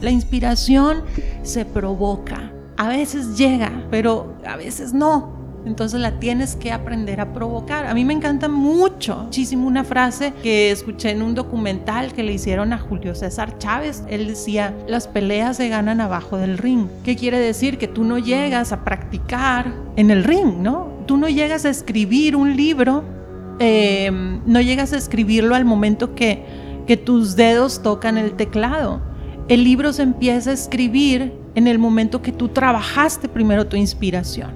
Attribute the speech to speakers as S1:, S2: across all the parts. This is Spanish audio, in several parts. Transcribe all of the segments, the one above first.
S1: La inspiración se provoca. A veces llega, pero a veces no. Entonces la tienes que aprender a provocar. A mí me encanta mucho, muchísimo una frase que escuché en un documental que le hicieron a Julio César Chávez. Él decía, las peleas se ganan abajo del ring. ¿Qué quiere decir? Que tú no llegas a practicar en el ring, ¿no? Tú no llegas a escribir un libro, em, no llegas a escribirlo al momento que, que tus dedos tocan el teclado. El libro se empieza a escribir en el momento que tú trabajaste primero tu inspiración.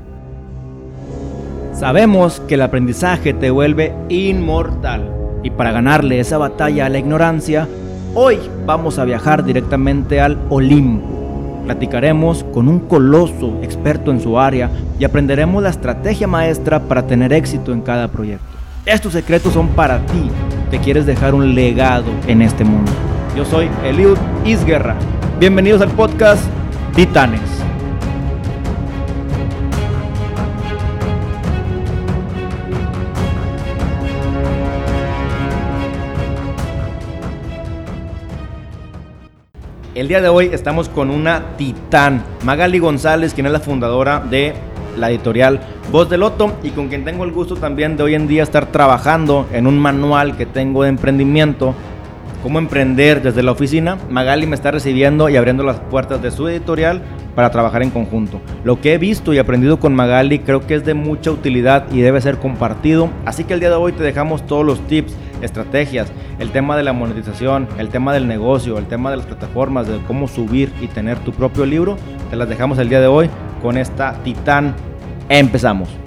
S2: Sabemos que el aprendizaje te vuelve inmortal y para ganarle esa batalla a la ignorancia, hoy vamos a viajar directamente al Olimpo. Platicaremos con un coloso experto en su área y aprenderemos la estrategia maestra para tener éxito en cada proyecto. Estos secretos son para ti que quieres dejar un legado en este mundo. Yo soy Eliud Isguerra. Bienvenidos al podcast Titanes. El día de hoy estamos con una titán, Magali González, quien es la fundadora de la editorial Voz del Loto y con quien tengo el gusto también de hoy en día estar trabajando en un manual que tengo de emprendimiento, cómo emprender desde la oficina. Magali me está recibiendo y abriendo las puertas de su editorial para trabajar en conjunto. Lo que he visto y aprendido con Magali creo que es de mucha utilidad y debe ser compartido. Así que el día de hoy te dejamos todos los tips estrategias, el tema de la monetización, el tema del negocio, el tema de las plataformas, de cómo subir y tener tu propio libro, te las dejamos el día de hoy con esta titán. Empezamos.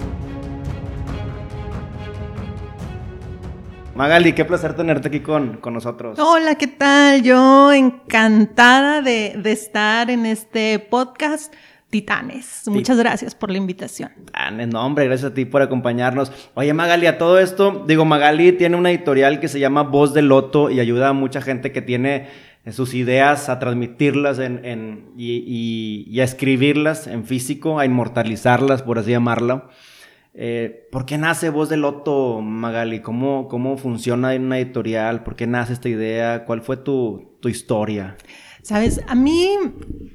S2: Magali, qué placer tenerte aquí con, con, nosotros.
S1: Hola, ¿qué tal? Yo encantada de, de estar en este podcast. Titanes. Muchas gracias por la invitación.
S2: Titanes, no, hombre, gracias a ti por acompañarnos. Oye, Magali, a todo esto, digo, Magali tiene una editorial que se llama Voz del Loto y ayuda a mucha gente que tiene sus ideas a transmitirlas en, y, a escribirlas en físico, a inmortalizarlas, por así llamarlo. Eh, ¿Por qué nace Voz del Loto, Magali? ¿Cómo, ¿Cómo funciona en una editorial? ¿Por qué nace esta idea? ¿Cuál fue tu, tu historia?
S1: Sabes, a mí,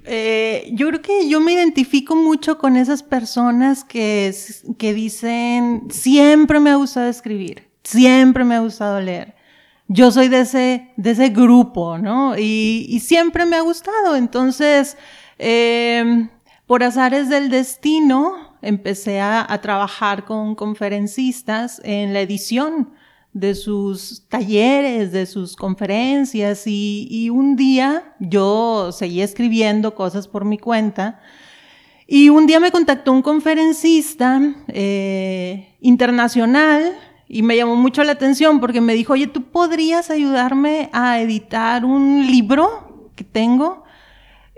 S1: eh, yo creo que yo me identifico mucho con esas personas que, que dicen, siempre me ha gustado escribir, siempre me ha gustado leer. Yo soy de ese, de ese grupo, ¿no? Y, siempre me ha gustado. Entonces, em, por azares del destino, empecé a, a trabajar con conferencistas en la edición de sus talleres, de sus conferencias y, un día yo seguía escribiendo cosas por mi cuenta y un día me contactó un conferencista eh, internacional y me llamó mucho la atención porque me dijo, oye, ¿tú podrías ayudarme a editar un libro que tengo?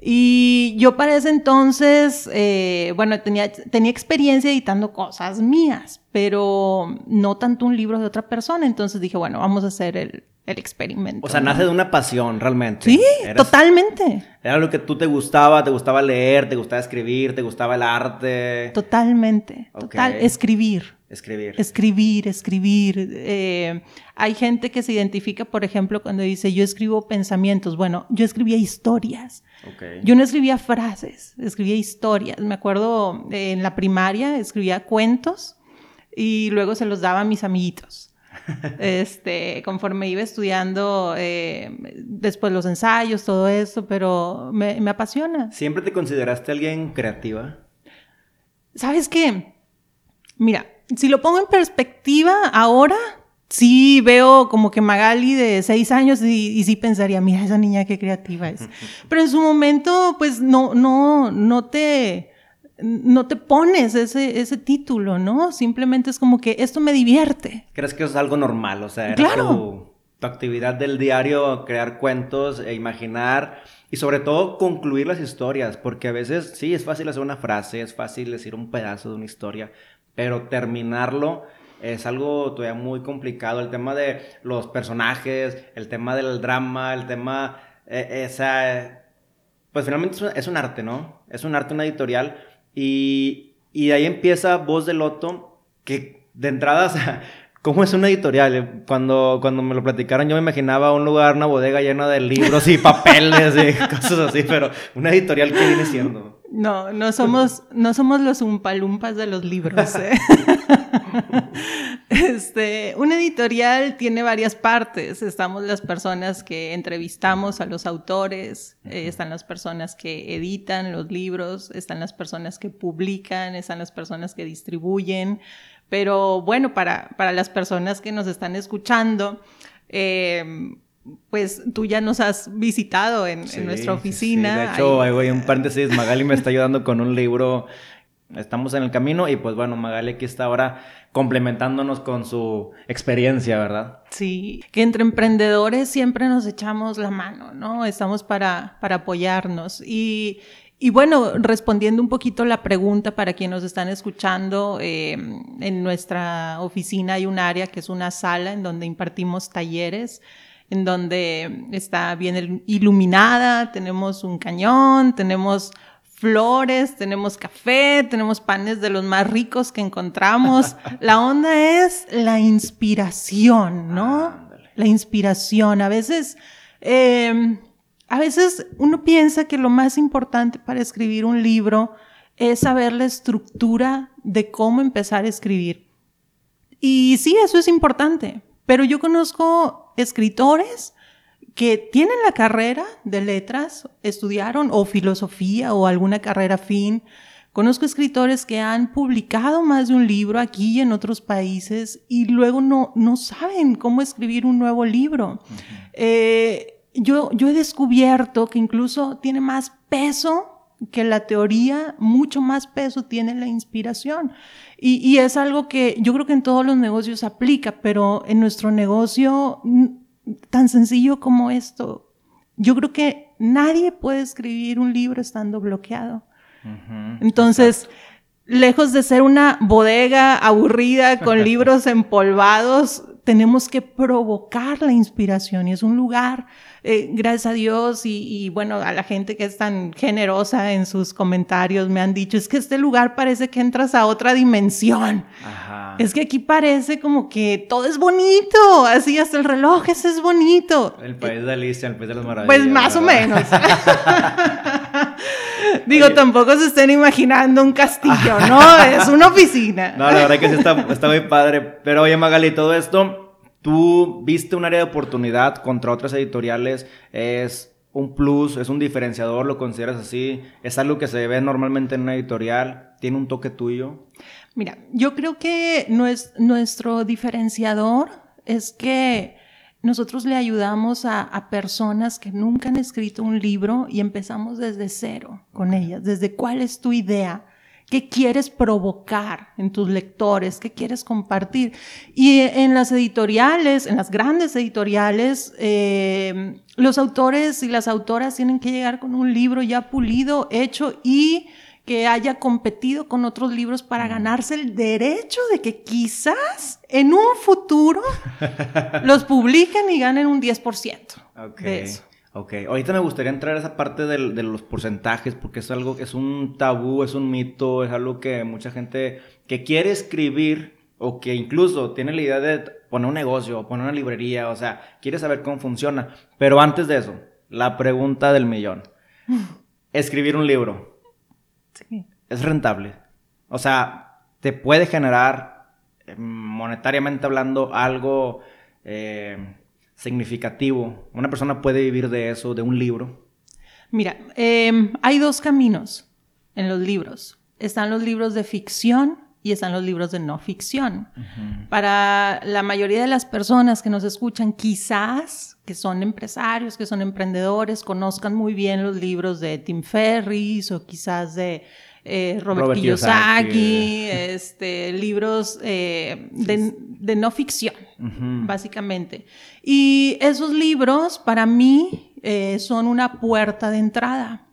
S1: Y yo para ese entonces, eh, bueno, tenía, tenía experiencia editando cosas mías, pero no tanto un libro de otra persona. Entonces dije, bueno, vamos a hacer el, el experimento.
S2: O sea, nace de una pasión realmente.
S1: Sí, totalmente.
S2: Era lo que tú te gustaba, te gustaba leer, te gustaba escribir, te gustaba el arte.
S1: Totalmente, total, escribir.
S2: Escribir.
S1: Escribir, escribir. Eh, hay gente que se identifica, por ejemplo, cuando dice yo escribo pensamientos. Bueno, yo escribía historias. Yo no escribía frases, escribía historias. Me acuerdo eh, en la primaria escribía cuentos y luego se los daba a mis amiguitos. este, conforme iba estudiando, eh, después los ensayos, todo eso, pero me, me apasiona.
S2: ¿Siempre te consideraste alguien creativa?
S1: ¿Sabes qué? Mira, si lo pongo en perspectiva, ahora sí veo como que Magali de seis años y, sí pensaría, mira, esa niña qué creativa es. Pero en su momento, pues no, no, no te, no te pones ese, ese título, ¿no? Simplemente es como que esto me divierte.
S2: ¿Crees que es algo normal? O sea, era tu, tu actividad del diario, crear cuentos e imaginar y sobre todo concluir las historias, porque a veces sí, es fácil hacer una frase, es fácil decir un pedazo de una historia, pero terminarlo es algo todavía muy complicado. El tema de los personajes, el tema del drama, el tema, eh, esa, pues finalmente es un, arte, ¿no? Es un arte, una editorial. Y, y de ahí empieza Voz de Loto, que de entrada, ¿Cómo es una editorial? Cuando, cuando me lo platicaron, yo me imaginaba un lugar, una bodega llena de libros y papeles y cosas así, pero una editorial, ¿qué viene siendo?
S1: No, no somos, no somos los umpalumpas de los libros. ¿eh? este, una editorial tiene varias partes. Estamos las personas que entrevistamos a los autores, eh, están las personas que editan los libros, están las personas que publican, están las personas que distribuyen. Pero bueno, para, para las personas que nos están escuchando, eh, pues tú ya nos has visitado en, nuestra oficina.
S2: Sí, De hecho, hay un paréntesis, Magali me está ayudando con un libro. Estamos en el camino y pues bueno, Magali aquí está ahora complementándonos con su experiencia, ¿verdad?
S1: Sí, que entre emprendedores siempre nos echamos la mano, ¿no? Estamos para, para apoyarnos. Y, y bueno, respondiendo un poquito la pregunta para quienes nos están escuchando, eh, en nuestra oficina hay un área que es una sala en donde impartimos talleres, en donde está bien iluminada, tenemos un cañón, tenemos flores, tenemos café, tenemos panes de los más ricos que encontramos. La onda es la inspiración, ¿no? La inspiración. A veces... Eh, a veces uno piensa que lo más importante para escribir un libro es saber la estructura de cómo empezar a escribir. Y sí, eso es importante, pero yo conozco escritores que tienen la carrera de letras, estudiaron o filosofía o alguna carrera fin. Conozco escritores que han publicado más de un libro aquí y en otros países y luego no, no saben cómo escribir un nuevo libro yo, he descubierto que incluso tiene más peso que la teoría, mucho más peso tiene la inspiración. Y, es algo que yo creo que en todos los negocios aplica, pero en nuestro negocio tan sencillo como esto, yo creo que nadie puede escribir un libro estando bloqueado. Entonces, lejos de ser una bodega aburrida con libros empolvados, tenemos que provocar la inspiración y es un lugar, eh, gracias a Dios y, bueno, a la gente que es tan generosa en sus comentarios me han dicho, es que este lugar parece que entras a otra dimensión. Es que aquí parece como que todo es bonito, así hasta el reloj ese es bonito.
S2: El país de Alicia, el país de las maravillas.
S1: Pues más o menos. Digo, tampoco se estén imaginando un castillo, ¿no? es una oficina.
S2: No, la verdad que sí está, está muy padre. Pero oye, Magali, todo esto, tú viste un área de oportunidad contra otras editoriales, es un plus, es un diferenciador, lo consideras así, es algo que se ve normalmente en una editorial, tiene un toque tuyo.
S1: Mira, yo creo que nuestro diferenciador es que nosotros le ayudamos a, personas que nunca han escrito un libro y empezamos desde cero con ellas, desde cuál es tu idea, qué quieres provocar en tus lectores, qué quieres compartir. Y en las editoriales, en las grandes editoriales, eh, los autores y las autoras tienen que llegar con un libro ya pulido, hecho y que haya competido con otros libros para ganarse el derecho de que quizás en un futuro los publiquen y ganen un 10% de eso.
S2: Ok, ahorita me gustaría entrar a esa parte de, los porcentajes porque es algo que es un tabú, es un mito, es algo que mucha gente que quiere escribir o que incluso tiene la idea de poner un negocio, poner una librería, o sea, quiere saber cómo funciona. Pero antes de eso, la pregunta del millón. Escribir un libro, es rentable. O sea, te puede generar, eh, monetariamente hablando, algo eh, significativo. Una persona puede vivir de eso, de un libro.
S1: Mira, em, hay dos caminos en los libros. Están los libros de ficción y están los libros de no ficción. Para la mayoría de las personas que nos escuchan, quizás que son empresarios, que son emprendedores, conozcan muy bien los libros de Tim Ferriss o quizás de eh, Robert, Kiyosaki, este, libros eh, de, no ficción, básicamente. Y esos libros para mí eh, son una puerta de entrada.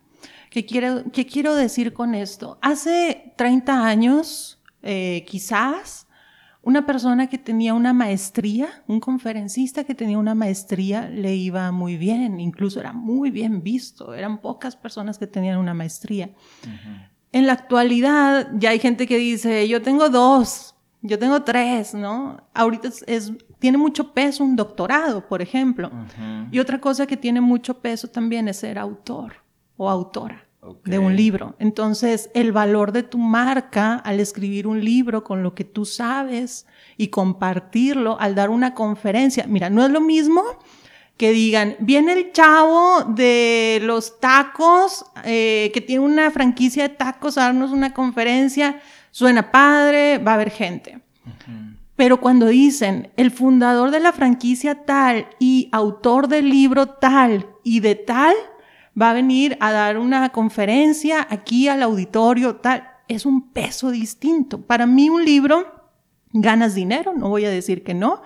S1: ¿Qué quiero, ¿Qué quiero decir con esto? Hace 30 años eh, quizás una persona que tenía una maestría, un conferencista que tenía una maestría, le iba muy bien, incluso era muy bien visto, eran pocas personas que tenían una maestría. En la actualidad ya hay gente que dice, yo tengo dos, yo tengo tres, ¿no? Ahorita es, tiene mucho peso un doctorado, por ejemplo. Y otra cosa que tiene mucho peso también es ser autor o autora de un libro. Entonces, el valor de tu marca al escribir un libro con lo que tú sabes y compartirlo, al dar una conferencia. Mira, no es lo mismo que digan, viene el chavo de los tacos, eh, que tiene una franquicia de tacos a darnos una conferencia, suena padre, va a haber gente. Pero cuando dicen el fundador de la franquicia tal y autor del libro tal y de tal, va a venir a dar una conferencia aquí al auditorio tal, es un peso distinto. Para mí un libro, ganas dinero, no voy a decir que no,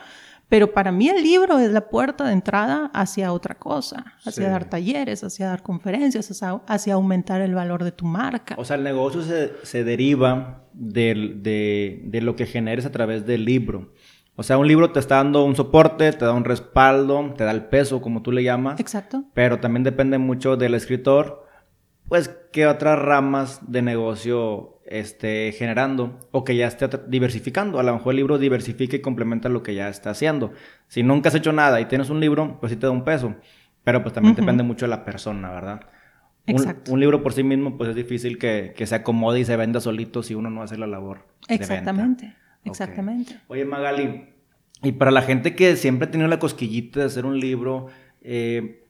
S1: pero para mí el libro es la puerta de entrada hacia otra cosa, hacia dar talleres, hacia dar conferencias, hacia, aumentar el valor de tu marca.
S2: O sea, el negocio se, deriva de, de, lo que generes a través del libro. O sea, un libro te está dando un soporte, te da un respaldo, te da el peso, como tú le llamas.
S1: Exacto.
S2: Pero también depende mucho del escritor, pues, qué otras ramas de negocio esté generando o que ya esté diversificando. A lo mejor el libro diversifica y complementa lo que ya está haciendo. Si nunca has hecho nada y tienes un libro, pues sí te da un peso. Pero pues también depende mucho de la persona, ¿verdad? Exacto. Un, libro por sí mismo, pues es difícil que, se acomode y se venda solito si uno no hace la labor.
S1: Exactamente, exactamente.
S2: Oye, Magali, y para la gente que siempre ha tenido la cosquillita de hacer un libro, eh,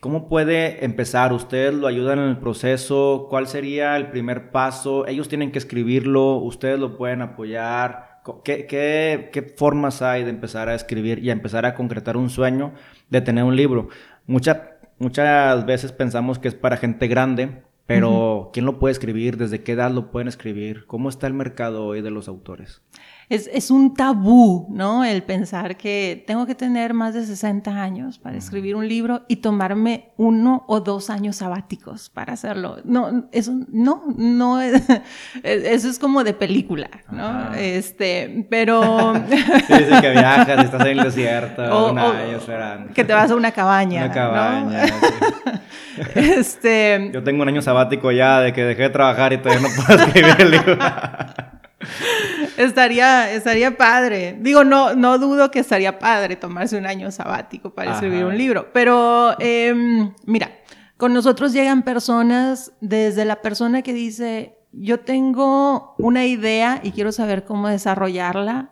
S2: ¿Cómo puede empezar? ¿Ustedes lo ayudan en el proceso? ¿Cuál sería el primer paso? ¿Ellos tienen que escribirlo? ¿Ustedes lo pueden apoyar? ¿Qué, qué, formas hay de empezar a escribir y a empezar a concretar un sueño de tener un libro? muchas veces pensamos que es para gente grande, pero ¿quién lo puede escribir? ¿Desde qué edad lo pueden escribir? ¿Cómo está el mercado hoy de los autores?
S1: Es, un tabú, ¿no? El pensar que tengo que tener más de 60 años para escribir un libro y tomarme uno o dos años sabáticos para hacerlo. No, eso no, no, eso es como de película, ¿no? Este, pero...
S2: Dice que viajas, estás en el desierto, un año.
S1: Que te vas a una cabaña.
S2: Una cabaña.
S1: este...
S2: Yo tengo un año sabático ya de que dejé de trabajar y todavía no puedo escribir el libro.
S1: Estaría, estaría padre. Digo, no, no dudo que estaría padre tomarse un año sabático para escribir un libro. Pero, em, mira, con nosotros llegan personas, desde la persona que dice, yo tengo una idea y quiero saber cómo desarrollarla,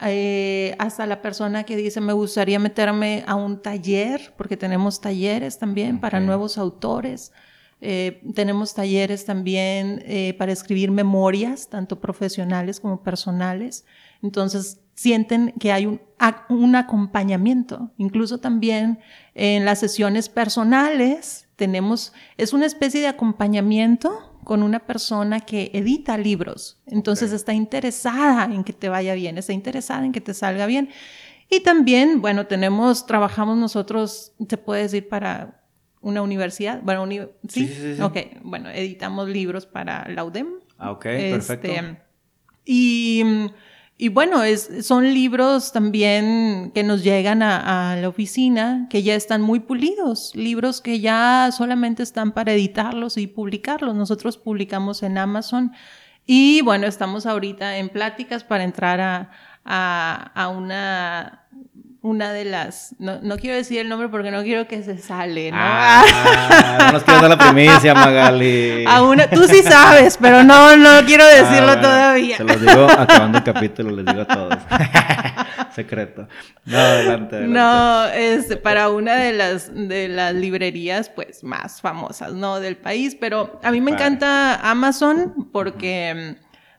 S1: eh, hasta la persona que dice, me gustaría meterme a un taller, porque tenemos talleres también para nuevos autores. Eh, tenemos talleres también eh, para escribir memorias, tanto profesionales como personales. Entonces, sienten que hay un, un acompañamiento. Incluso también en las sesiones personales tenemos, es una especie de acompañamiento con una persona que edita libros. Entonces está interesada en que te vaya bien, está interesada en que te salga bien. Y también, bueno, tenemos, trabajamos nosotros, te puedes ir para una universidad. Bueno, ¿sí? Sí, sí, Ok, bueno, editamos libros para la UDEM.
S2: Ah, ok, perfecto. Este,
S1: y, y, bueno, es, son libros también que nos llegan a, la oficina, que ya están muy pulidos, libros que ya solamente están para editarlos y publicarlos. Nosotros publicamos en Amazon y bueno, estamos ahorita en pláticas para entrar a, a, a una una de las, no, no, quiero decir el nombre porque no quiero que se sale, ¿no?
S2: Ah, no nos quiero dar la primicia, Magali.
S1: A una, tú sí sabes, pero no, no quiero decirlo ah, todavía.
S2: Se los digo acabando el capítulo, les digo a todos. Secreto. No, adelante, adelante.
S1: No, es para una de las, de las librerías, pues, más famosas, ¿no? Del país, pero a mí me encanta Amazon porque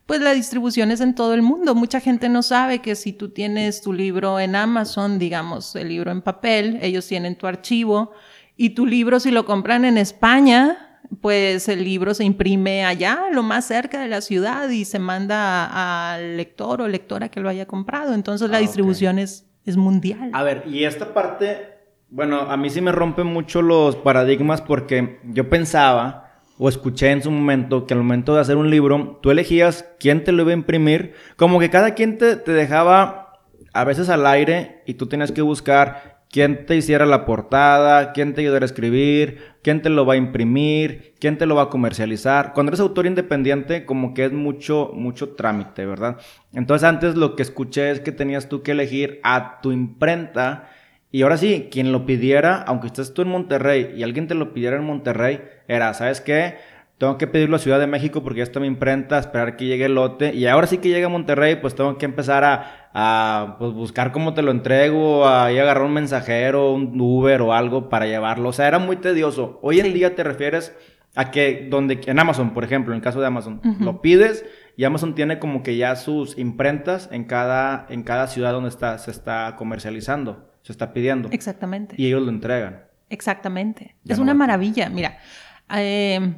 S1: pues la distribución es en todo el mundo. Mucha gente no sabe que si tú tienes tu libro en Amazon, digamos, el libro en papel, ellos tienen tu archivo y tu libro si lo compran en España, pues el libro se imprime allá, lo más cerca de la ciudad y se manda al lector o lectora que lo haya comprado. Entonces la ah, distribución es, es mundial.
S2: A ver, y esta parte, bueno, a mí sí me rompe mucho los paradigmas porque yo pensaba o escuché en su momento que al momento de hacer un libro, tú elegías quién te lo iba a imprimir, como que cada quien te, te dejaba a veces al aire y tú tenías que buscar quién te hiciera la portada, quién te ayudara a escribir, quién te lo va a imprimir, quién te lo va a comercializar. Cuando eres autor independiente, como que es mucho, mucho trámite, ¿verdad? Entonces antes lo que escuché es que tenías tú que elegir a tu imprenta. Y ahora sí, quien lo pidiera, aunque estés tú en Monterrey y alguien te lo pidiera en Monterrey, era, ¿sabes qué? tengo que pedirlo a Ciudad de México porque ya está mi imprenta, esperar que llegue el lote. Y ahora sí que llegue a Monterrey, pues tengo que empezar a, pues, buscar cómo te lo entrego, a, agarrar un mensajero, un Uber o algo para llevarlo. O sea, era muy tedioso. Hoy en día te refieres a que donde en Amazon, por ejemplo, en el caso de Amazon, lo pides y Amazon tiene como que ya sus imprentas en cada, en cada ciudad donde está, se está comercializando, se está pidiendo.
S1: Exactamente.
S2: Y ellos lo entregan.
S1: Exactamente. es una maravilla. Mira, eh,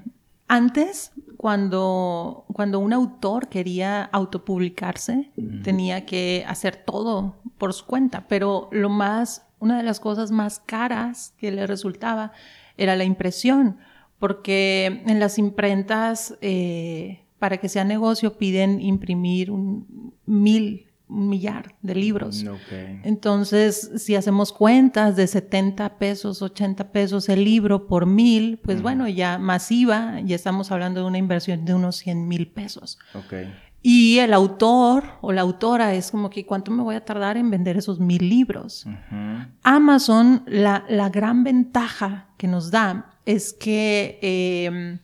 S1: antes, cuando, cuando un autor quería autopublicarse, tenía que hacer todo por su cuenta, pero lo más, una de las cosas más caras que le resultaba era la impresión, porque en las imprentas, eh, para que sea negocio, piden imprimir un mil millar de libros. Mm, Entonces, si hacemos cuentas de 70 pesos, 80 pesos el libro por mil, pues bueno, ya masiva, ya estamos hablando de una inversión de unos 100 mil pesos. Y el autor o la autora es como que cuánto me voy a tardar en vender esos mil libros. Amazon, la, la, gran ventaja que nos da es que em,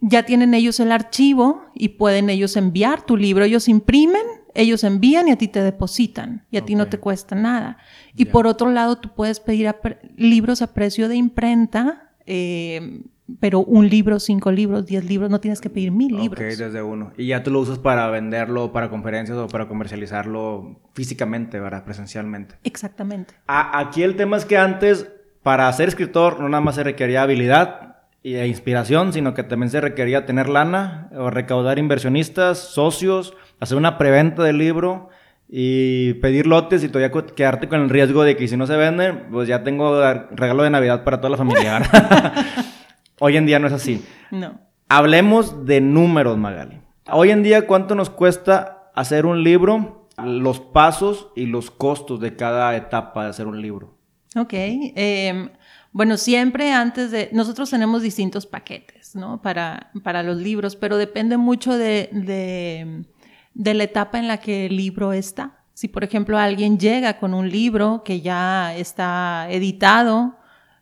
S1: ya tienen ellos el archivo y pueden ellos enviar tu libro. Ellos imprimen ellos envían y a ti te depositan y a ti no te cuesta nada. Y por otro lado, tú puedes pedir libros a precio de imprenta, eh, pero un libro, cinco libros, diez libros, no tienes que pedir mil libros.
S2: Ok, desde uno. Y ya tú lo usas para venderlo, para conferencias o para comercializarlo físicamente, ¿verdad? Presencialmente.
S1: Exactamente.
S2: aquí el tema es que antes, para ser escritor, no nada más se requería habilidad, e inspiración, sino que también se requería tener lana o recaudar inversionistas, socios, hacer una preventa del libro y pedir lotes y todavía quedarte con el riesgo de que si no se venden, pues ya tengo regalo de Navidad para toda la familia. Hoy en día no es así.
S1: No.
S2: Hablemos de números, Magali. Hoy en día, ¿cuánto nos cuesta hacer un libro? Los pasos y los costos de cada etapa de hacer un libro.
S1: Ok. Em, bueno, siempre antes de... Nosotros tenemos distintos paquetes, ¿no? Para, para los libros, pero depende mucho de de la etapa en la que el libro está. Si, por ejemplo, alguien llega con un libro que ya está editado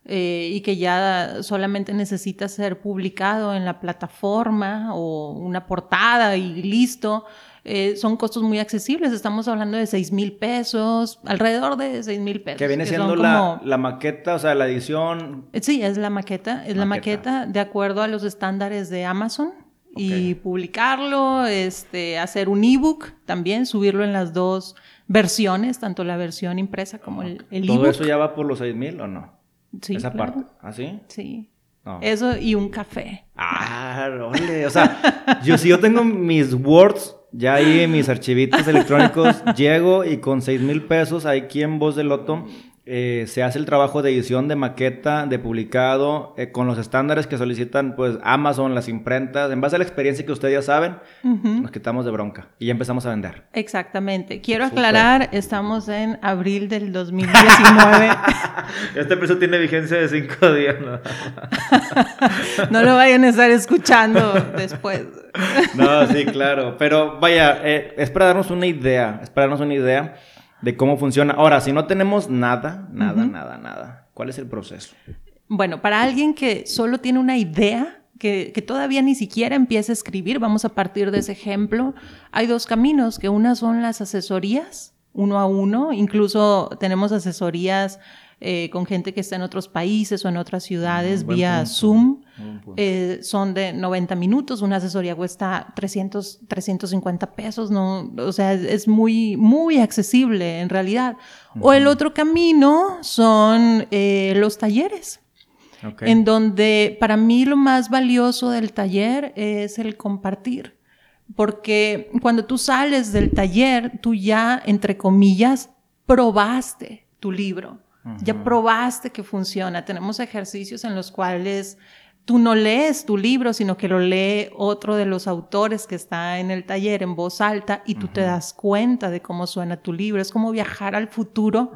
S1: eh, y que ya solamente necesita ser publicado en la plataforma o una portada y listo, eh, son costos muy accesibles. Estamos hablando de 6 mil pesos, alrededor de 6 mil pesos.
S2: Que viene siendo la, la, maqueta, o sea, la edición.
S1: Sí, es la maqueta. Es la maqueta de acuerdo a los estándares de Amazon y publicarlo, este, hacer un ebook también, subirlo en las dos versiones, tanto la versión impresa como el, ebook.
S2: ¿Todo eso ya va por los 6000 o no?
S1: Sí.
S2: Esa parte. ¿Ah,
S1: sí? Sí. Eso y un café.
S2: Ah, ole. O sea, yo si yo tengo mis Words ya ahí, mis archivitos electrónicos, llego y con 6 mil pesos aquí en Voz de Loto eh, se hace el trabajo de edición, de maqueta, de publicado, eh, con los estándares que solicitan pues Amazon, las imprentas. En base a la experiencia que ustedes ya saben, nos quitamos de bronca y ya empezamos a vender.
S1: Exactamente. Quiero aclarar, estamos en abril del 2019.
S2: este precio tiene vigencia de cinco días.
S1: No, lo vayan a estar escuchando después.
S2: no, sí, claro. Pero vaya, eh, es para darnos una idea, es para darnos una idea de cómo funciona. Ahora, si no tenemos nada, nada, nada, nada, ¿cuál es el proceso?
S1: Bueno, para alguien que solo tiene una idea, que, todavía ni siquiera empieza a escribir, vamos a partir de ese ejemplo, hay dos caminos, que una son las asesorías, uno a uno, incluso tenemos asesorías eh, con gente que está en otros países o en otras ciudades vía Zoom. Eh, son de 90 minutos, una asesoría cuesta 300, 350 pesos, ¿no? o sea, es muy, muy accesible en realidad. O el otro camino son eh, los talleres. En donde para mí lo más valioso del taller es el compartir. Porque cuando tú sales del taller, tú ya, entre comillas, probaste tu libro. Ya probaste que funciona. Tenemos ejercicios en los cuales tú no lees tu libro, sino que lo lee otro de los autores que está en el taller en voz alta y tú te das cuenta de cómo suena tu libro. Es como viajar al futuro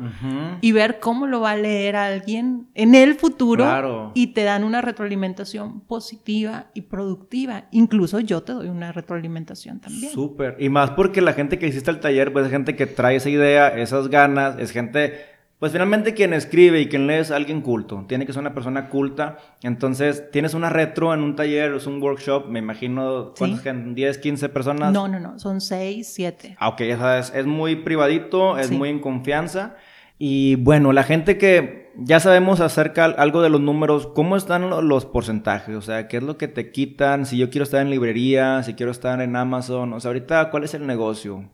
S1: y ver cómo lo va a leer alguien en el futuro y te dan una retroalimentación positiva y productiva. Incluso yo te doy una retroalimentación también.
S2: Súper. Y más porque la gente que hiciste el taller, pues es gente que trae esa idea, esas ganas, es gente pues finalmente quien escribe y quien lee es alguien culto, tiene que ser una persona culta. Entonces, tienes una retro en un taller, es un workshop, me imagino, ¿cuántas ¿Sí? 10, 15 personas?
S1: No, no, no, son 6, 7.
S2: Ah, ok, es, es muy privadito, es muy en confianza. Y bueno, la gente que ya sabemos acerca algo de los números, ¿cómo están los porcentajes? O sea, ¿qué es lo que te quitan? Si yo quiero estar en librería, si quiero estar en Amazon, o sea, ahorita, ¿cuál es el negocio?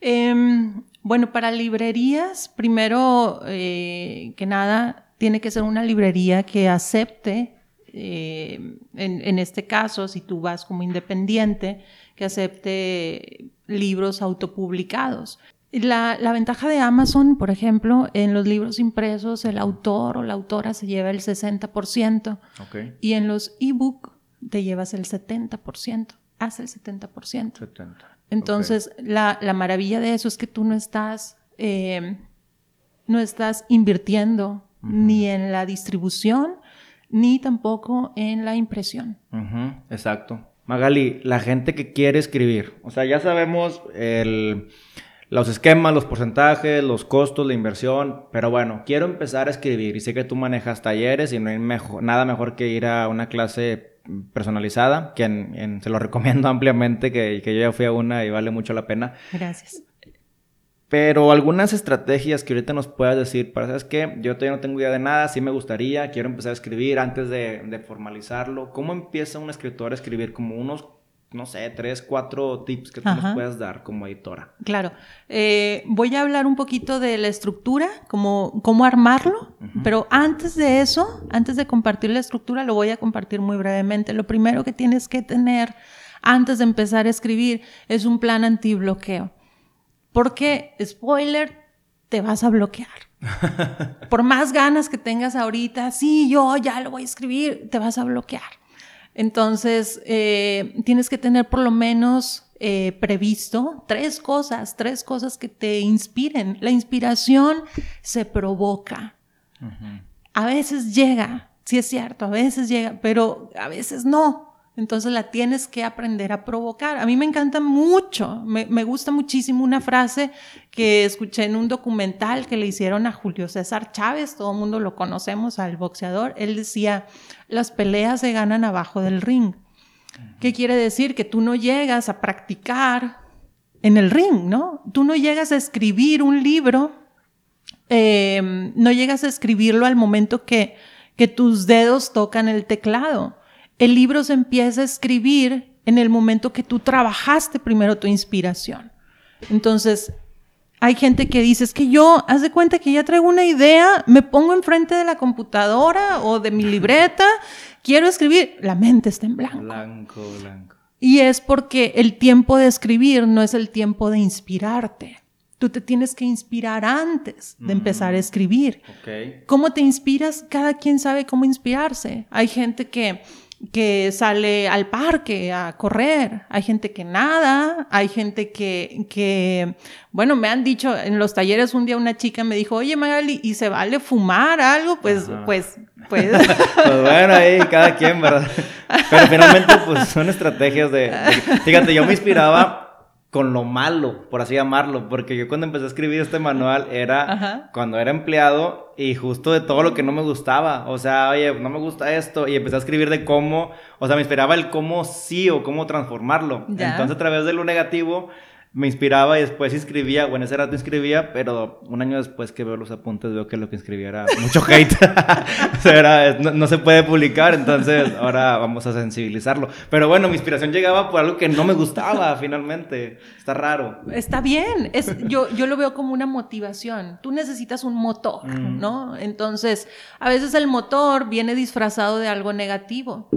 S1: Eh, bueno, para librerías, primero eh, que nada, tiene que ser una librería que acepte, eh, en, este caso, si tú vas como independiente, que acepte libros autopublicados. La, la, ventaja de Amazon, por ejemplo, en los libros impresos, el autor o la autora se lleva el 60%. Y en los ebook te llevas el 70%. Hace el 70%. 70. Entonces, la, maravilla de eso es que tú no estás, eh, no estás invirtiendo ni en la distribución, ni tampoco en la impresión.
S2: Exacto. Magali, la gente que quiere escribir, o sea, ya sabemos los esquemas, los porcentajes, los costos, la inversión, pero bueno, quiero empezar a escribir y sé que tú manejas talleres y no hay nada mejor que ir a una clase personalizada, que se lo recomiendo ampliamente, que, que, yo ya fui a una y vale mucho la pena.
S1: Gracias.
S2: Pero algunas estrategias que ahorita nos puedas decir, para sabes que yo todavía no tengo idea de nada, sí me gustaría, quiero empezar a escribir antes de, de formalizarlo. ¿Cómo empieza un escritor a escribir? Como unos no sé, tres, cuatro tips que tú nos puedas dar como editora.
S1: Claro. Eh, voy a hablar un poquito de la estructura, cómo, cómo armarlo, pero antes de eso, antes de compartir la estructura, lo voy a compartir muy brevemente. Lo primero que tienes que tener antes de empezar a escribir es un plan antibloqueo. Porque, spoiler, te vas a bloquear. Por más ganas que tengas ahorita, sí, yo ya lo voy a escribir, te vas a bloquear. Entonces, eh, tienes que tener por lo menos eh, previsto tres cosas, tres cosas que te inspiren. La inspiración se provoca. A veces llega, sí es cierto, a veces llega, pero a veces no. Entonces la tienes que aprender a provocar. A mí me encanta mucho, me, gusta muchísimo una frase que escuché en un documental que le hicieron a Julio César Chávez, todo el mundo lo conocemos, al boxeador. Él decía, las peleas se ganan abajo del ring. ¿Qué quiere decir? Que tú no llegas a practicar en el ring, ¿no? Tú no llegas a escribir un libro, eh, no llegas a escribirlo al momento que, que tus dedos tocan el teclado el libro se empieza a escribir en el momento que tú trabajaste primero tu inspiración. Entonces, hay gente que dice, es que yo, haz de cuenta que ya traigo una idea, me pongo enfrente de la computadora o de mi libreta, quiero escribir, la mente está en blanco.
S2: Blanco, blanco.
S1: Y es porque el tiempo de escribir no es el tiempo de inspirarte. Tú te tienes que inspirar antes de empezar a escribir. ¿Cómo te inspiras? Cada quien sabe cómo inspirarse. Hay gente que que sale al parque a correr, hay gente que nada, hay gente que, que, bueno, me han dicho en los talleres un día una chica me dijo, oye Magali, ¿y se vale fumar algo? Pues, pues, pues.
S2: pues bueno, ahí cada quien, ¿verdad? Pero finalmente, pues son estrategias de, fíjate, yo me inspiraba con lo malo, por así llamarlo, porque yo cuando empecé a escribir este manual era cuando era empleado y justo de todo lo que no me gustaba, o sea, oye, no me gusta esto y empecé a escribir de cómo, o sea, me inspiraba el cómo sí o cómo transformarlo. Entonces a través de lo negativo me inspiraba y después escribía, bueno, ese rato escribía, pero un año después que veo los apuntes veo que lo que escribía era mucho hate. o sea, no, se puede publicar, entonces ahora vamos a sensibilizarlo. Pero bueno, mi inspiración llegaba por algo que no me gustaba finalmente. Está raro.
S1: Está bien, es, yo, yo lo veo como una motivación. Tú necesitas un motor, mm. ¿no? Entonces, a veces el motor viene disfrazado de algo negativo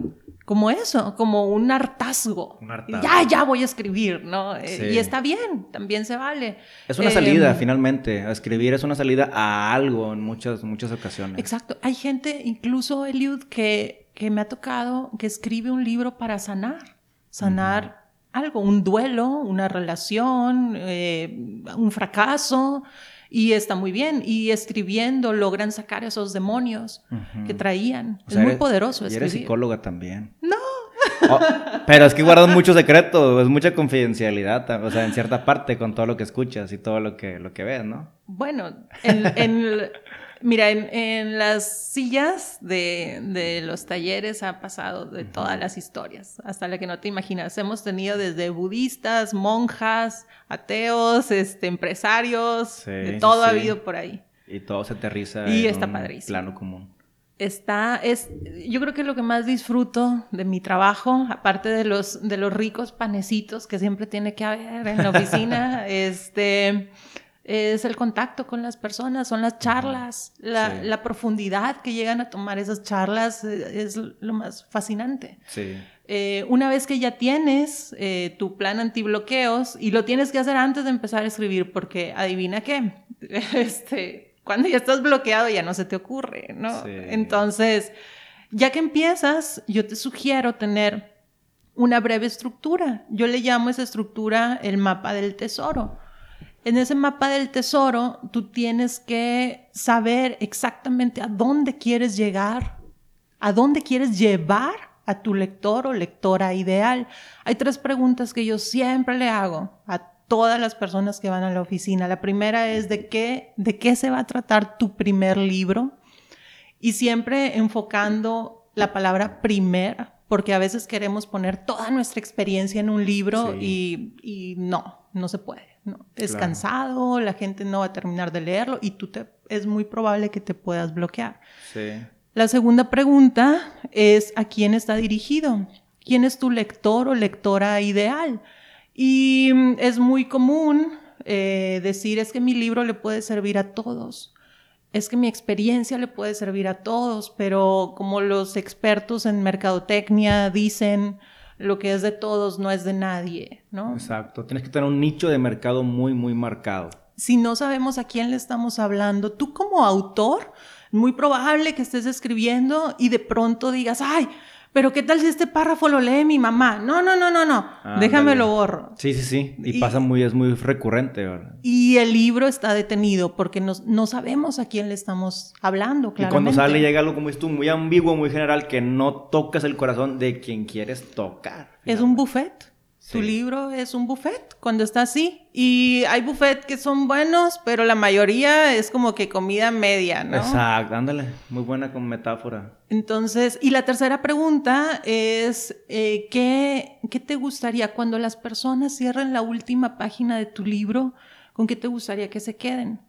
S1: como eso, como un hartazgo. Un hartazgo. Ya, ya voy a escribir, ¿no? Eh, y está bien, también se vale.
S2: Es una salida, em, finalmente. A escribir es una salida a algo en muchas, muchas ocasiones.
S1: Exacto. Hay gente, incluso Eliud, que, que me ha tocado que escribe un libro para sanar, sanar algo, un duelo, una relación, eh, un fracaso, y está muy bien. Y escribiendo logran sacar esos demonios que traían. es muy poderoso
S2: escribir. Y eres psicóloga también.
S1: No.
S2: Oh, pero es que guardas mucho secreto, es mucha confidencialidad, o sea, en cierta parte con todo lo que escuchas y todo lo que, lo que ves, ¿no?
S1: Bueno, en, Mira, en, las sillas de, los talleres ha pasado de todas las historias, hasta la que no te imaginas. Hemos tenido desde budistas, monjas, ateos, este, empresarios, de todo ha habido por ahí.
S2: Y todo se aterriza
S1: y en está un
S2: plano común.
S1: Está, es, yo creo que lo que más disfruto de mi trabajo, aparte de los, de los ricos panecitos que siempre tiene que haber en la oficina, este es el contacto con las personas, son las charlas, la, profundidad que llegan a tomar esas charlas eh, es lo más fascinante. Eh, una vez que ya tienes eh, tu plan antibloqueos y lo tienes que hacer antes de empezar a escribir, porque adivina qué, este, cuando ya estás bloqueado ya no se te ocurre, ¿no? Entonces, ya que empiezas, yo te sugiero tener una breve estructura. Yo le llamo esa estructura el mapa del tesoro en ese mapa del tesoro, tú tienes que saber exactamente a dónde quieres llegar, a dónde quieres llevar a tu lector o lectora ideal. Hay tres preguntas que yo siempre le hago a todas las personas que van a la oficina. La primera es de qué, de qué se va a tratar tu primer libro y siempre enfocando la palabra primer, porque a veces queremos poner toda nuestra experiencia en un libro y, y no, no se puede. ¿No? Es cansado, la gente no va a terminar de leerlo y tú te, es muy probable que te puedas bloquear. La segunda pregunta es a quién está dirigido. ¿Quién es tu lector o lectora ideal? Y mm, es muy común eh, decir es que mi libro le puede servir a todos. Es que mi experiencia le puede servir a todos, pero como los expertos en mercadotecnia dicen, lo que es de todos no es de nadie, ¿no?
S2: Exacto, tienes que tener un nicho de mercado muy, muy marcado.
S1: Si no sabemos a quién le estamos hablando, tú como autor, muy probable que estés escribiendo y de pronto digas, ay, pero ¿qué tal si este párrafo lo lee mi mamá? No, no, no, no, no. Déjame lo borro.
S2: Sí, sí, sí. Y, pasa muy, es muy recurrente, ¿verdad?
S1: Y el libro está detenido porque no, no sabemos a quién le estamos hablando,
S2: claro. Y cuando sale llega algo como esto muy ambiguo, muy general, que no tocas el corazón de quien quieres tocar.
S1: Es un buffet. Tu libro es un buffet cuando está así. Y hay buffet que son buenos, pero la mayoría es como que comida media, ¿no?
S2: Exacto, ándale. Muy buena con metáfora.
S1: Entonces, y la tercera pregunta es, eh, ¿qué, ¿qué te gustaría cuando las personas cierren la última página de tu libro? ¿Con qué te gustaría que se queden?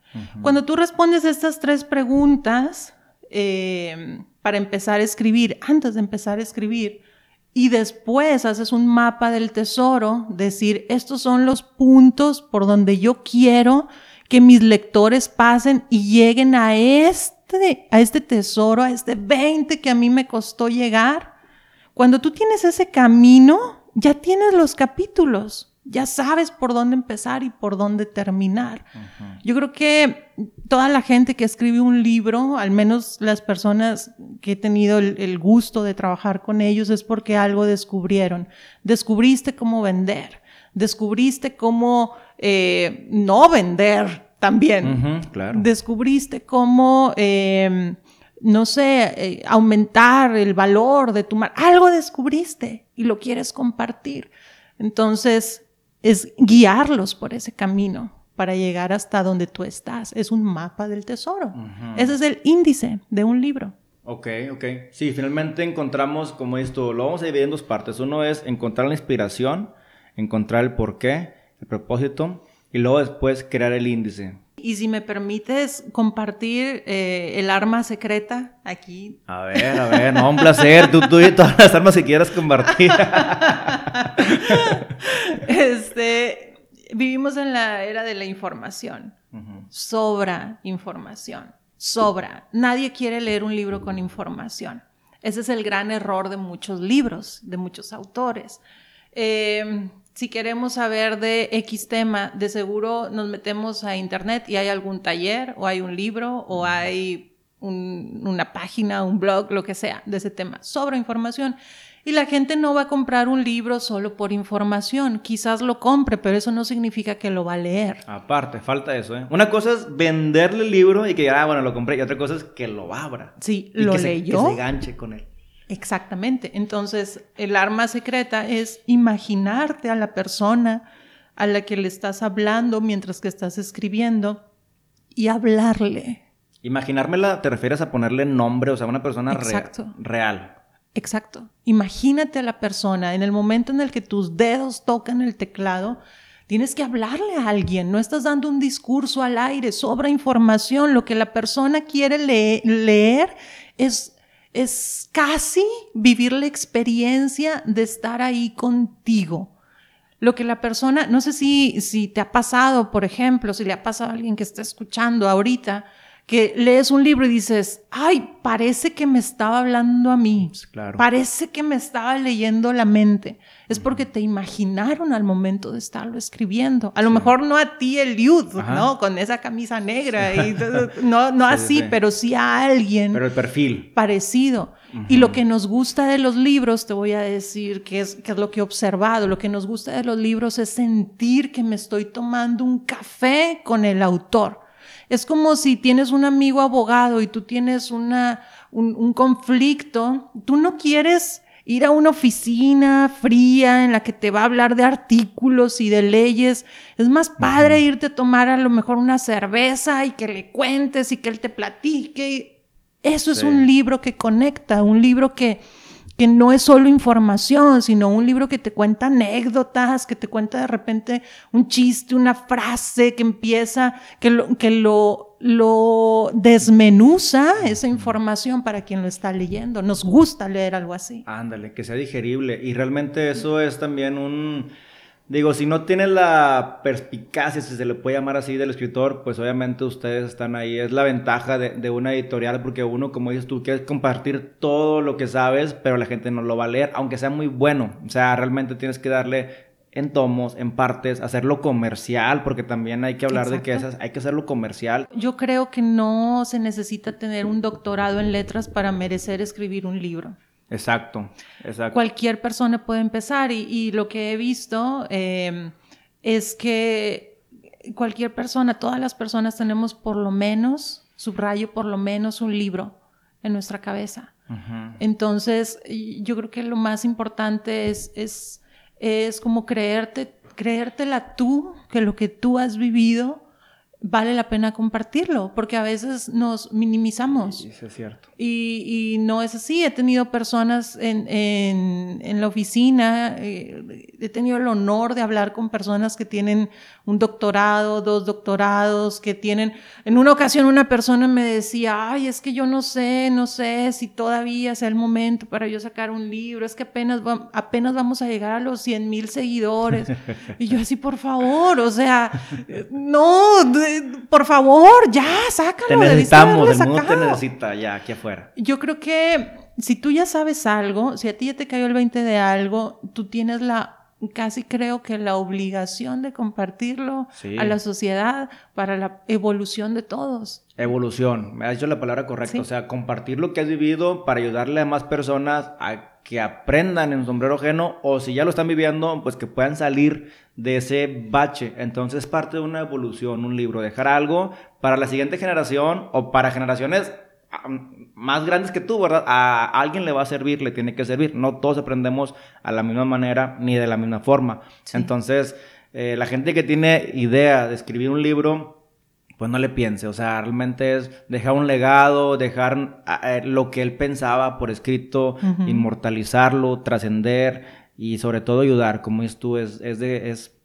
S1: Cuando tú respondes estas tres preguntas, eh, para empezar a escribir, antes de empezar a escribir, y después haces un mapa del tesoro, decir, estos son los puntos por donde yo quiero que mis lectores pasen y lleguen a este, a este tesoro, a este 20 que a mí me costó llegar. Cuando tú tienes ese camino, ya tienes los capítulos ya sabes por dónde empezar y por dónde terminar. Yo creo que toda la gente que escribe un libro, al menos las personas que he tenido el, gusto de trabajar con ellos, es porque algo descubrieron. Descubriste cómo vender, descubriste cómo eh, no vender también. Descubriste cómo... Em, no sé, eh, aumentar el valor de tu marca. Algo descubriste y lo quieres compartir. Entonces, es guiarlos por ese camino para llegar hasta donde tú estás. Es un mapa del tesoro. Ese es el índice de un libro.
S2: Ok, ok. Sí, finalmente encontramos, como esto, lo vamos a dividir en dos partes. Uno es encontrar la inspiración, encontrar el porqué, el propósito, y luego después crear el índice.
S1: Y si me permites compartir eh, el arma secreta aquí.
S2: A ver, a ver, no, un placer. Tú, tú y todas las armas que quieras compartir.
S1: este, vivimos en la era de la información. Sobra información. Sobra. Nadie quiere leer un libro con información. Ese es el gran error de muchos libros, de muchos autores. Eh, si queremos saber de X tema, de seguro nos metemos a internet y hay algún taller o hay un libro o hay una página, un blog, lo que sea, de ese tema. Sobra información. Y la gente no va a comprar un libro solo por información. Quizás lo compre, pero eso no significa que lo va a leer.
S2: Aparte, falta eso, ¿eh? Una cosa es venderle el libro y que, ah, bueno, lo compré. Y otra cosa es que lo abra.
S1: Sí, lo
S2: que
S1: leyó.
S2: que se ganche con él.
S1: Exactamente. Entonces, el arma secreta es imaginarte a la persona a la que le estás hablando mientras que estás escribiendo y hablarle.
S2: Imaginármela, te refieres a ponerle nombre, o sea, una persona real.
S1: Exacto. Imagínate a la persona en el momento en el que tus dedos tocan el teclado. Tienes que hablarle a alguien, no estás dando un discurso al aire, sobra información. Lo que la persona quiere leer es, es casi vivir la experiencia de estar ahí contigo. Lo que la persona, no sé si, si te ha pasado, por ejemplo, si le ha pasado a alguien que está escuchando ahorita, que lees un libro y dices, ay, parece que me estaba hablando a mí, claro. parece que me estaba leyendo la mente. Es porque te imaginaron al momento de estarlo escribiendo. A lo mejor no a ti, el youth, ¿no? Con esa camisa negra, y no, no así, pero sí a alguien.
S2: Pero el perfil.
S1: Parecido. Y lo que nos gusta de los libros, te voy a decir que es, que es lo que he observado, lo que nos gusta de los libros es sentir que me estoy tomando un café con el autor es como si tienes un amigo abogado y tú tienes una, un, conflicto, tú no quieres ir a una oficina fría en la que te va a hablar de artículos y de leyes. Es más padre irte a tomar a lo mejor una cerveza y que le cuentes y que él te platique. Eso es un libro que conecta, un libro que, que no es solo información, sino un libro que te cuenta anécdotas, que te cuenta de repente un chiste, una frase que empieza, que lo, que lo, lo desmenuza esa información para quien lo está leyendo. Nos gusta leer algo así.
S2: Ándale, que sea digerible. Y realmente eso es también un Digo, si no tiene la perspicacia, si se le puede llamar así, del escritor, pues obviamente ustedes están ahí. Es la ventaja de, una editorial, porque uno, como dices tú, quieres compartir todo lo que sabes, pero la gente no lo va a leer, aunque sea muy bueno. O sea, realmente tienes que darle en tomos, en partes, hacerlo comercial, porque también hay que hablar de que esas, hay que hacerlo comercial.
S1: Yo creo que no se necesita tener un doctorado en letras para merecer escribir un libro.
S2: Exacto, exacto.
S1: Cualquier persona puede empezar y, lo que he visto em, es que cualquier persona, todas las personas tenemos por lo menos, subrayo por lo menos un libro en nuestra cabeza. Entonces, yo creo que lo más importante es, es, es como creerte, creértela tú, que lo que tú has vivido vale la pena compartirlo, porque a veces nos minimizamos.
S2: Sí, eso es cierto.
S1: Y, y, no es así. He tenido personas en, en, en la oficina, eh, he tenido el honor de hablar con personas que tienen un doctorado, dos doctorados, que tienen... En una ocasión una persona me decía, ay, es que yo no sé, no sé si todavía sea el momento para yo sacar un libro, es que apenas, apenas vamos a llegar a los 100 mil seguidores. y yo así, por favor, o sea, no, por favor, ya, sácalo.
S2: Te necesitamos, el mundo te necesita ya aquí afuera.
S1: Yo creo que si tú ya sabes algo, si a ti ya te cayó el 20 de algo, tú tienes la casi creo que la obligación de compartirlo a la sociedad para la evolución de todos.
S2: Evolución, me ha dicho la palabra correcta, o sea, compartir lo que has vivido para ayudarle a más personas a que aprendan en sombrero ajeno o si ya lo están viviendo, pues que puedan salir de ese bache. Entonces parte de una evolución, un libro, dejar algo para la siguiente generación o para generaciones más grandes que tú, ¿verdad? A alguien le va a servir, le tiene que servir. No todos aprendemos a la misma manera ni de la misma forma. Entonces, eh, la gente que tiene idea de escribir un libro, pues no le piense. O sea, realmente es dejar un legado, dejar eh, lo que él pensaba por escrito, inmortalizarlo, trascender y sobre todo ayudar. Como dices tú, es, es, de, es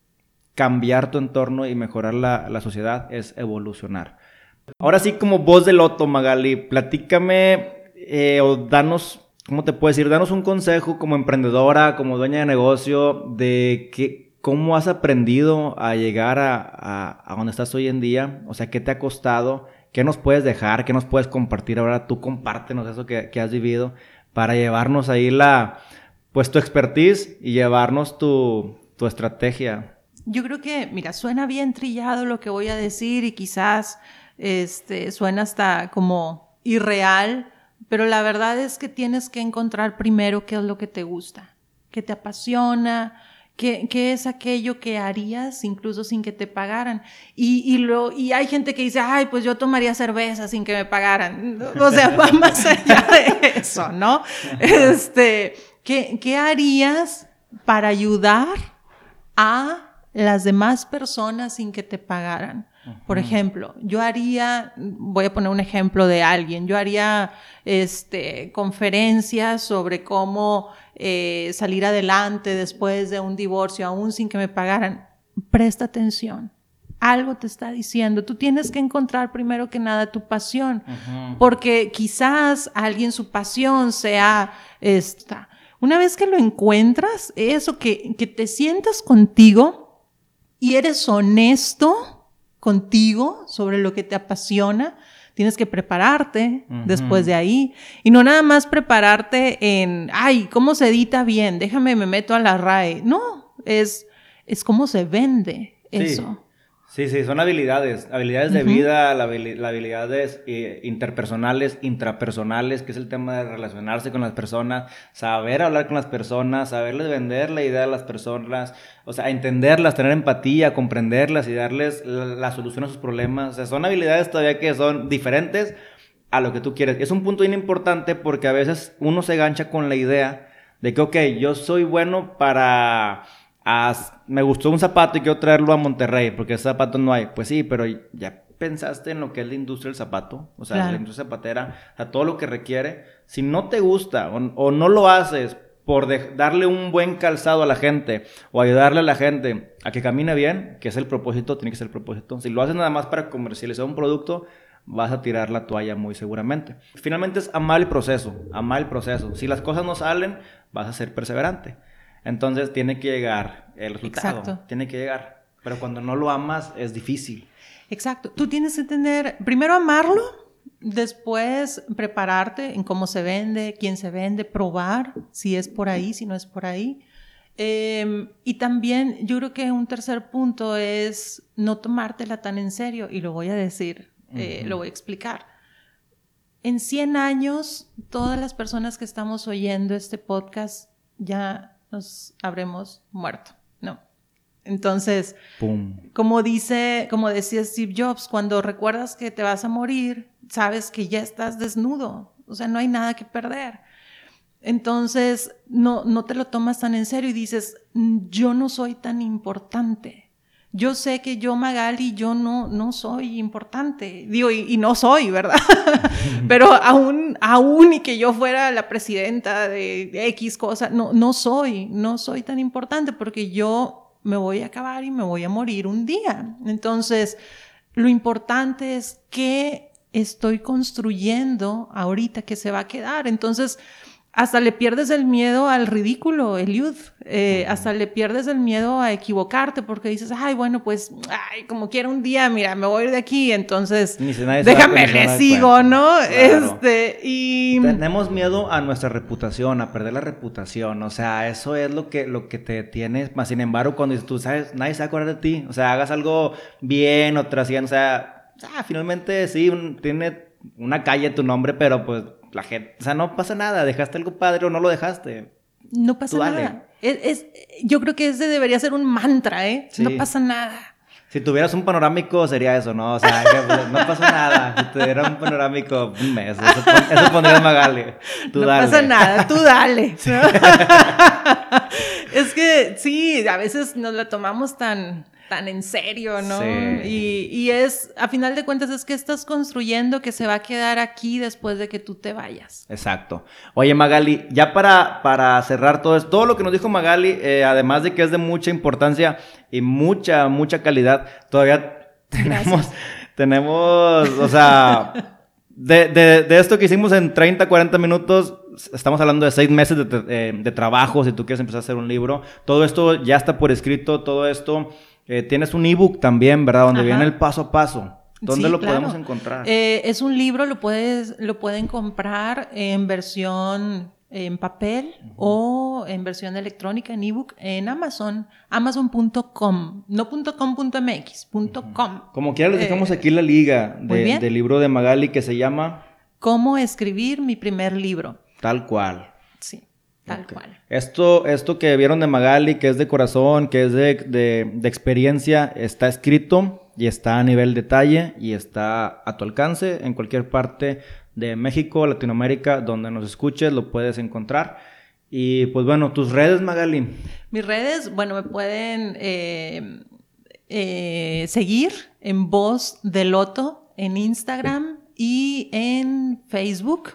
S2: cambiar tu entorno y mejorar la, la sociedad, es evolucionar. Ahora sí, como voz del Loto, Magali, platícame eh, o danos, ¿cómo te puedo decir? Danos un consejo como emprendedora, como dueña de negocio, de que, cómo has aprendido a llegar a, a, donde estás hoy en día. O sea, ¿qué te ha costado? ¿Qué nos puedes dejar? ¿Qué nos puedes compartir ahora? Tú compártenos eso que, que has vivido para llevarnos ahí la, pues tu expertise y llevarnos tu, tu estrategia.
S1: Yo creo que, mira, suena bien trillado lo que voy a decir y quizás este, suena hasta como irreal, pero la verdad es que tienes que encontrar primero qué es lo que te gusta, qué te apasiona, qué, es aquello que harías incluso sin que te pagaran. Y, y, lo, y hay gente que dice, ay, pues yo tomaría cerveza sin que me pagaran. O sea, va más allá de eso, ¿no? Este, ¿qué, ¿Qué harías para ayudar a las demás personas sin que te pagaran? Por ejemplo, yo haría, voy a poner un ejemplo de alguien, yo haría este, conferencias sobre cómo eh, salir adelante después de un divorcio, aún sin que me pagaran. Presta atención. Algo te está diciendo. Tú tienes que encontrar primero que nada tu pasión, porque quizás alguien su pasión sea esta. Una vez que lo encuentras, eso, que, que te sientas contigo y eres honesto contigo sobre lo que te apasiona. Tienes que prepararte después de ahí. Y no nada más prepararte en, ay, ¿cómo se edita bien? Déjame, me meto a la RAE. No, es, es cómo se vende eso.
S2: Sí, sí, son habilidades, habilidades de vida, las habilidades eh, interpersonales, intrapersonales, que es el tema de relacionarse con las personas, saber hablar con las personas, saberles vender la idea a las personas, o sea, entenderlas, tener empatía, comprenderlas y darles la, solución a sus problemas. O sea, son habilidades todavía que son diferentes a lo que tú quieres. Es un punto bien importante porque a veces uno se gancha con la idea de que, ok, yo soy bueno para me gustó un zapato y quiero traerlo a Monterrey porque ese zapato no hay. Pues sí, pero ya pensaste en lo que es la industria del zapato, o sea, la industria zapatera, a todo lo que requiere. Si no te gusta o, no lo haces por darle un buen calzado a la gente o ayudarle a la gente a que camine bien, que es el propósito, tiene que ser el propósito. Si lo haces nada más para comercializar un producto, vas a tirar la toalla muy seguramente. Finalmente es amar el proceso, amar el proceso. Si las cosas no salen, vas a ser perseverante. Entonces tiene que llegar el resultado. Exacto. Tiene que llegar. Pero cuando no lo amas es difícil.
S1: Exacto. Tú tienes que tener, primero amarlo, después prepararte en cómo se vende, quién se vende, probar si es por ahí, si no es por ahí. Em, y también yo creo que un tercer punto es no tomártela tan en serio, y lo voy a decir, eh, lo voy a explicar. En 100 años, todas las personas que estamos oyendo este podcast ya nos habremos muerto, ¿no? Entonces, como dice, como decía Steve Jobs, cuando recuerdas que te vas a morir, sabes que ya estás desnudo, o sea, no hay nada que perder. Entonces, no, no te lo tomas tan en serio y dices, yo no soy tan importante yo sé que yo, Magali, yo no, no soy importante. Digo, y, no soy, ¿verdad? Pero aún, aún y que yo fuera la presidenta de, X cosa, no, no soy, no soy tan importante porque yo me voy a acabar y me voy a morir un día. Entonces, lo importante es qué estoy construyendo ahorita que se va a quedar. Entonces, hasta le pierdes el miedo al ridículo, Eliud. Eh, hasta le pierdes el miedo a equivocarte porque dices, ay, bueno, pues, ay, como quiera un día, mira, me voy a ir de aquí, entonces déjame, le sigo, ¿no? Este, y...
S2: Tenemos miedo a nuestra reputación, a perder la reputación, o sea, eso es lo que, lo que te tienes, más sin embargo, cuando tú sabes, nadie se va a acordar de ti, o sea, hagas algo bien o trasciendo, o sea, ah, finalmente sí, tiene una calle tu nombre, pero pues la gente, o sea, no pasa nada, dejaste algo padre o no lo dejaste.
S1: No pasa nada. Es, yo creo que ese debería ser un mantra, ¿eh? No pasa nada.
S2: Si tuvieras un panorámico sería eso, ¿no? O sea, pues, no pasa nada. Si tuviera un panorámico, un mes. Eso, pondría Magali.
S1: Tú no pasa nada, tú dale. es que sí, a veces nos la tomamos tan tan en serio, ¿no? Y, y, es, a final de cuentas, es que estás construyendo que se va a quedar aquí después de que tú te vayas.
S2: Exacto. Oye, Magali, ya para, para cerrar todo esto, todo lo que nos dijo Magali, eh, además de que es de mucha importancia y mucha, mucha calidad, todavía tenemos, tenemos, o sea... De, de, de, esto que hicimos en 30, 40 minutos, estamos hablando de seis meses de, de, de, trabajo, si tú quieres empezar a hacer un libro. Todo esto ya está por escrito, todo esto eh, tienes un ebook también, ¿verdad? Donde viene el paso a paso. ¿Dónde lo podemos encontrar?
S1: Eh, es un libro, lo, puedes, lo pueden comprar en versión en papel o en versión electrónica, en ebook, en Amazon, amazon.com, no .com.mx, .com.
S2: Como quiera, les dejamos eh, aquí la liga del libro de Magali que se llama
S1: cómo escribir mi primer libro.
S2: Tal cual.
S1: Tal cual.
S2: Esto, esto que vieron de Magali, que es de corazón, que es de, de experiencia, está escrito y está a nivel detalle y está a tu alcance en cualquier parte de México, Latinoamérica, donde nos escuches, lo puedes encontrar. Y pues bueno, tus redes, Magali.
S1: Mis redes, bueno, me pueden eh, eh, seguir en Voz de Loto en Instagram y en Facebook.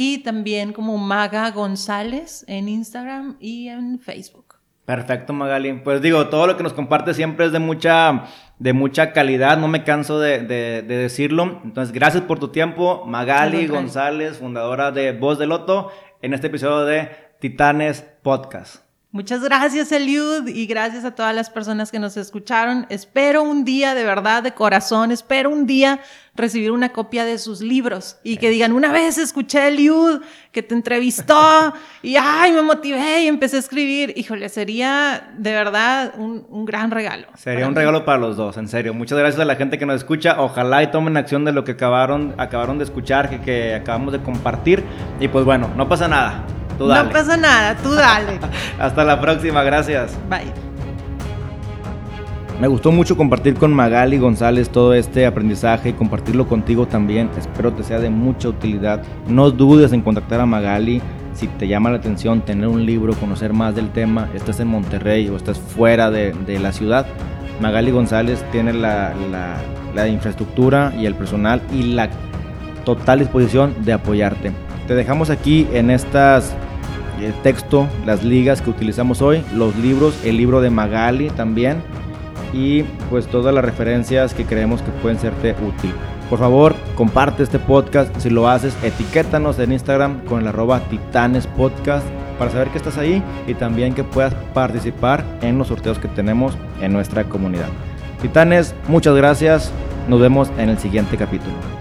S1: Y también como Maga González en Instagram y en Facebook.
S2: Perfecto, Magali. Pues digo, todo lo que nos comparte siempre es de mucha, de mucha calidad, no me canso de, decirlo. Entonces, gracias por tu tiempo, Magali González, fundadora de Voz de Loto, en este episodio de Titanes Podcast.
S1: Muchas gracias, Eliud, y gracias a todas las personas que nos escucharon. Espero un día, de verdad, de corazón, espero un día recibir una copia de sus libros y que digan, una vez escuché a Eliud que te entrevistó y, ay, me motivé y empecé a escribir. Híjole, sería de verdad un, gran regalo.
S2: Sería un regalo para los dos, en serio. Muchas gracias a la gente que nos escucha. Ojalá y tomen acción de lo que acabaron, acabaron de escuchar, que, que acabamos de compartir. Y pues bueno, no pasa nada.
S1: No pasa nada, tú dale.
S2: Hasta la próxima, gracias.
S1: Bye.
S2: Me gustó mucho compartir con Magali González todo este aprendizaje y compartirlo contigo también. Espero te sea de mucha utilidad. No dudes en contactar a Magali si te llama la atención tener un libro, conocer más del tema, estás en Monterrey o estás fuera de, la ciudad. Magali González tiene la, la infraestructura y el personal y la total disposición de apoyarte. Te dejamos aquí en estas el texto, las ligas que utilizamos hoy, los libros, el libro de Magali también y pues todas las referencias que creemos que pueden serte útil. Por favor, comparte este podcast. Si lo haces, etiquétanos en Instagram con el arroba Titanes Podcast para saber que estás ahí y también que puedas participar en los sorteos que tenemos en nuestra comunidad. Titanes, muchas gracias. Nos vemos en el siguiente capítulo.